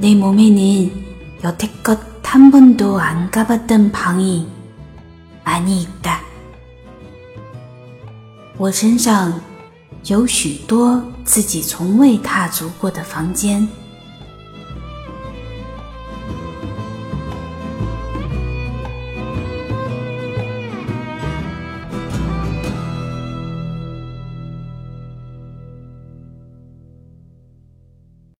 내 몸에는 여태껏 한 번도 안 가봤던 방이 많이 있다. 我身上有许多自己从未踏足过的房间。